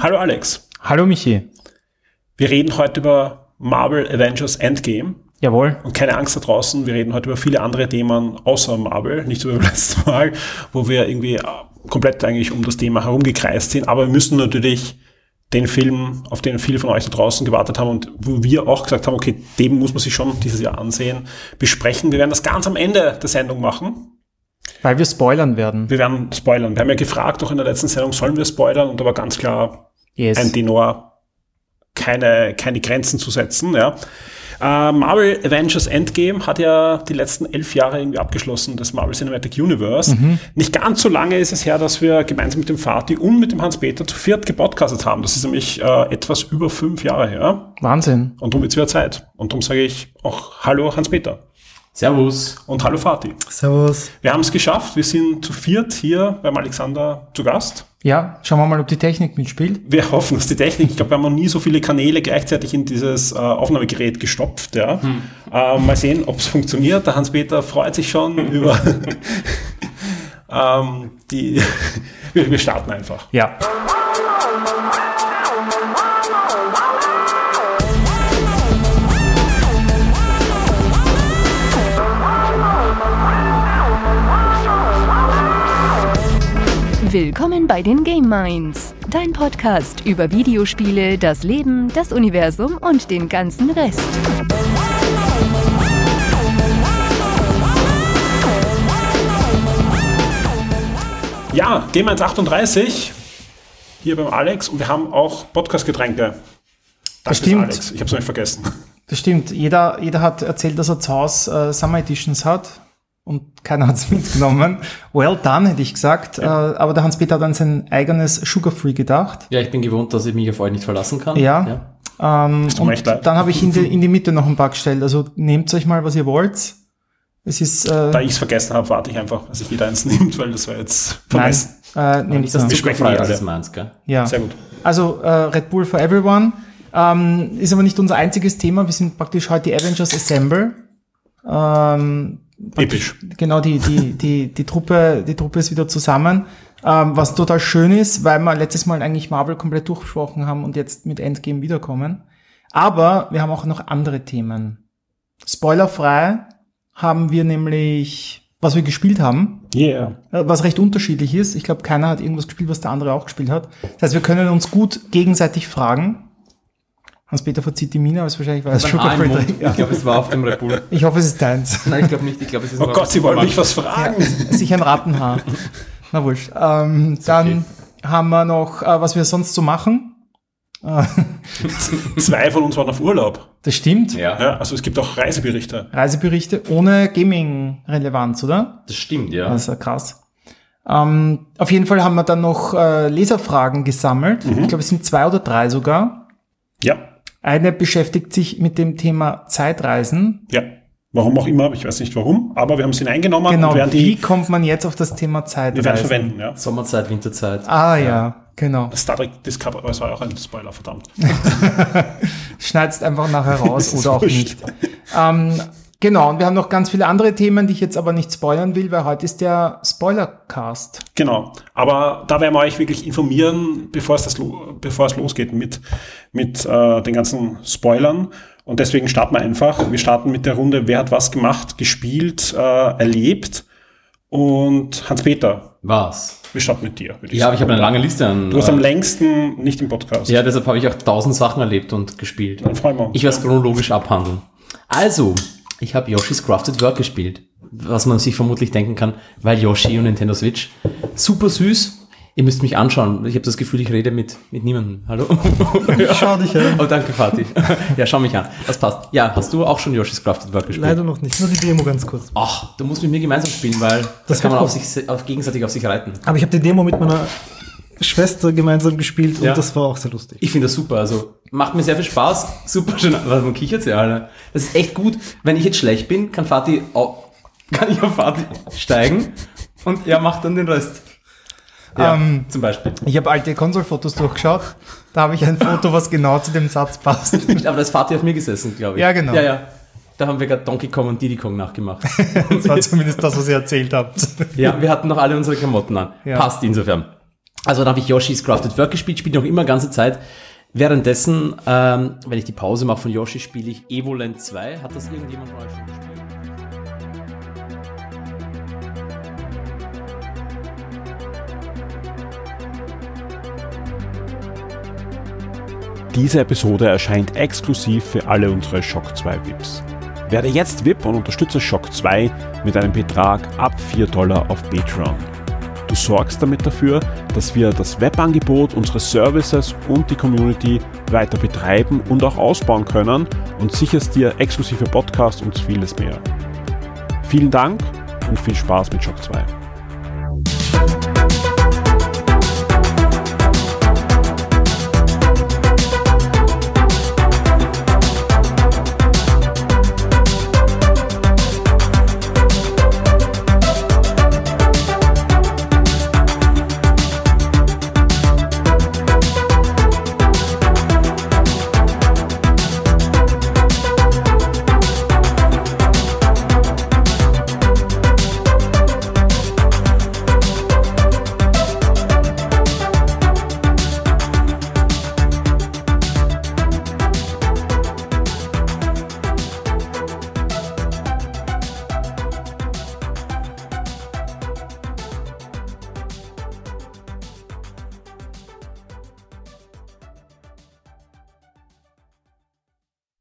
Hallo Alex. Hallo Michi. Wir reden heute über Marvel Avengers Endgame. Jawohl. Und keine Angst da draußen, wir reden heute über viele andere Themen außer Marvel, nicht so wie beim letzten Mal, wo wir irgendwie äh, komplett eigentlich um das Thema herumgekreist sind. Aber wir müssen natürlich den Film, auf den viele von euch da draußen gewartet haben und wo wir auch gesagt haben, okay, dem muss man sich schon dieses Jahr ansehen, besprechen. Wir werden das ganz am Ende der Sendung machen. Weil wir spoilern werden. Wir werden spoilern. Wir haben ja gefragt, auch in der letzten Sendung, sollen wir spoilern? Und da war ganz klar Yes. ein Tenor, keine, keine Grenzen zu setzen. Ja. Äh, Marvel Avengers Endgame hat ja die letzten elf Jahre irgendwie abgeschlossen, das Marvel Cinematic Universe. Nicht ganz so lange ist es her, dass wir gemeinsam mit dem Fatih und mit dem Hans-Peter zu viert gepodcastet haben. Das ist nämlich äh, etwas über fünf Jahre her. Wahnsinn. Und darum wird es wieder Zeit. Und darum sage ich auch Hallo Hans-Peter Servus. und Hallo Fatih. Servus. Wir haben es geschafft. Wir sind zu viert hier beim Alexander zu Gast. Ja, schauen wir mal, ob die Technik mitspielt. Wir hoffen, dass die Technik, ich glaube, wir haben noch nie so viele Kanäle gleichzeitig in dieses äh, Aufnahmegerät gestopft. Ja. Äh, mal sehen, ob es funktioniert. Der Hans-Peter freut sich schon über ähm, die. wir, wir starten einfach. Ja. Willkommen bei den Game Minds, dein Podcast über Videospiele, das Leben, das Universum und den ganzen Rest. Ja, Game 138 hier beim Alex und wir haben auch Podcast-Getränke. Das stimmt. Alex. Ich habe es nicht vergessen. Das stimmt. Jeder, jeder hat erzählt, dass er zu Hause äh, Summer Editions hat und keiner hat es mitgenommen. Well done, hätte ich gesagt. Äh, aber der Hans-Peter hat an sein eigenes Sugar-Free gedacht. Ja, ich bin gewohnt, dass ich mich auf euch nicht verlassen kann. Ja. Ähm, mir echt und dann habe ich in die, in die Mitte noch ein paar gestellt. Also nehmt euch mal, was ihr wollt. Es ist, äh, Da ich es vergessen habe, warte ich einfach, dass sich jeder eins nimmt, weil das war jetzt nein, vermessen. äh, nehmt Das nur. Wir zuckerfrei, schmecken das ist meins, gell? Ja. Sehr gut. Also äh, Red Bull for Everyone ähm, ist aber nicht unser einziges Thema. Wir sind praktisch heute die Avengers Assemble. Ähm, Episch. genau, die, die, die, die, Truppe, die Truppe ist wieder zusammen. Ähm, was total schön ist, weil wir letztes Mal eigentlich Marvel komplett durchgesprochen haben und jetzt mit Endgame wiederkommen. Aber wir haben auch noch andere Themen. Spoilerfrei haben wir nämlich, was wir gespielt haben, Yeah. äh, was recht unterschiedlich ist. Ich glaube, keiner hat irgendwas gespielt, was der andere auch gespielt hat. Das heißt, wir können uns gut gegenseitig fragen. Hans-Peter verzieht die aber es wahrscheinlich war es Sugar. Free. Ich glaube, es war auf dem Red Bull. Ich hoffe, es ist deins. Nein, ich glaube nicht. Ich glaube, es ist Oh Gott, Sie wollen mich was fragen. Sicher ein Rattenhaar. Na wurscht. Ähm, dann haben wir noch, äh, was wir sonst so machen. Zwei von uns waren auf Urlaub. das stimmt. Ja, Ja, also es gibt auch Reiseberichte. Reiseberichte ohne Gaming-Relevanz, oder? das stimmt, ja. Das ist ja krass. Ähm, auf jeden Fall haben wir dann noch äh, Leserfragen gesammelt. Ich glaube, es sind zwei oder drei sogar. Ja, Eine beschäftigt sich mit dem Thema Zeitreisen. ja. Warum auch immer, ich weiß nicht warum, aber wir haben sie hineingenommen Genau, und wie die, kommt man jetzt auf das Thema wir Zeitreisen? werden verwenden. Ja. Sommerzeit, Winterzeit. Ah ja, genau. Star Trek Discovery, aber es war auch ein Spoiler, verdammt. Schneidest einfach nachher raus oder auch wurscht. nicht. Ähm, genau, und wir haben noch ganz viele andere Themen, die ich jetzt aber nicht spoilern will, weil heute ist der Spoilercast. Genau. Aber da werden wir euch wirklich informieren, bevor es, das lo bevor es losgeht mit, mit äh, den ganzen Spoilern. Und deswegen starten wir einfach. Wir starten mit der Runde, wer hat was gemacht, gespielt, äh, erlebt. Und Hans-Peter, Was? wir starten mit dir. würde Ja, aber sagen. ich habe eine lange Liste an. Du hast am äh, längsten nicht im Podcast. ja, deshalb habe ich auch tausend Sachen erlebt und gespielt. Dann freuen wir uns. Ich werde es chronologisch abhandeln. Also, ich habe Yoshi's Crafted World gespielt. Was man sich vermutlich denken kann, weil Yoshi und Nintendo Switch. Super süß. Ihr müsst mich anschauen. Ich habe das Gefühl, ich rede mit, mit niemandem. Hallo? Schau dich an. Oh, danke, Fatih. Ja, schau mich an. Das passt. Ja, hast du auch schon Yoshi's Crafted World gespielt? Leider noch nicht. Nur die Demo ganz kurz. Ach, du musst mit mir gemeinsam spielen, weil das, kann man auf sich, auf, gegenseitig auf sich reiten. Aber ich habe die Demo mit meiner Schwester gemeinsam gespielt und Ja. das war auch sehr lustig. Ich finde das super. Also macht mir sehr viel Spaß. Super schön. Was man kichert ja alle. Das ist echt gut. Wenn ich jetzt schlecht bin, kann Fatih au- kann ich auf Fatih steigen und er macht dann den Rest. Ja, Ähm, zum Beispiel. Ich habe alte Konsolfotos durchgeschaut. Da habe ich ein Foto, was genau zu dem Satz passt. Aber da ist Fatih auf mir gesessen, glaube ich. Ja, genau. Ja, ja. Da haben wir gerade Donkey Kong und Diddy Kong nachgemacht. Das war zumindest das, was ihr erzählt habt. ja, wir hatten noch alle unsere Klamotten an. Ja. Passt insofern. Also da habe ich Yoshi's Crafted Work gespielt, spiele noch immer ganze Zeit. Währenddessen, ähm, wenn ich die Pause mache von Yoshi, spiele ich Evoland 2. Hat das irgendjemand von euch schon gespielt? Diese Episode erscheint exklusiv für alle unsere Shock 2 VIPs. Werde jetzt VIP und unterstütze Shock 2 mit einem Betrag ab 4 Dollar auf Patreon. Sorgst damit dafür, dass wir das Webangebot, unsere Services und die Community weiter betreiben und auch ausbauen können und sicherst dir exklusive Podcasts und vieles mehr. Vielen Dank und viel Spaß mit Shock 2.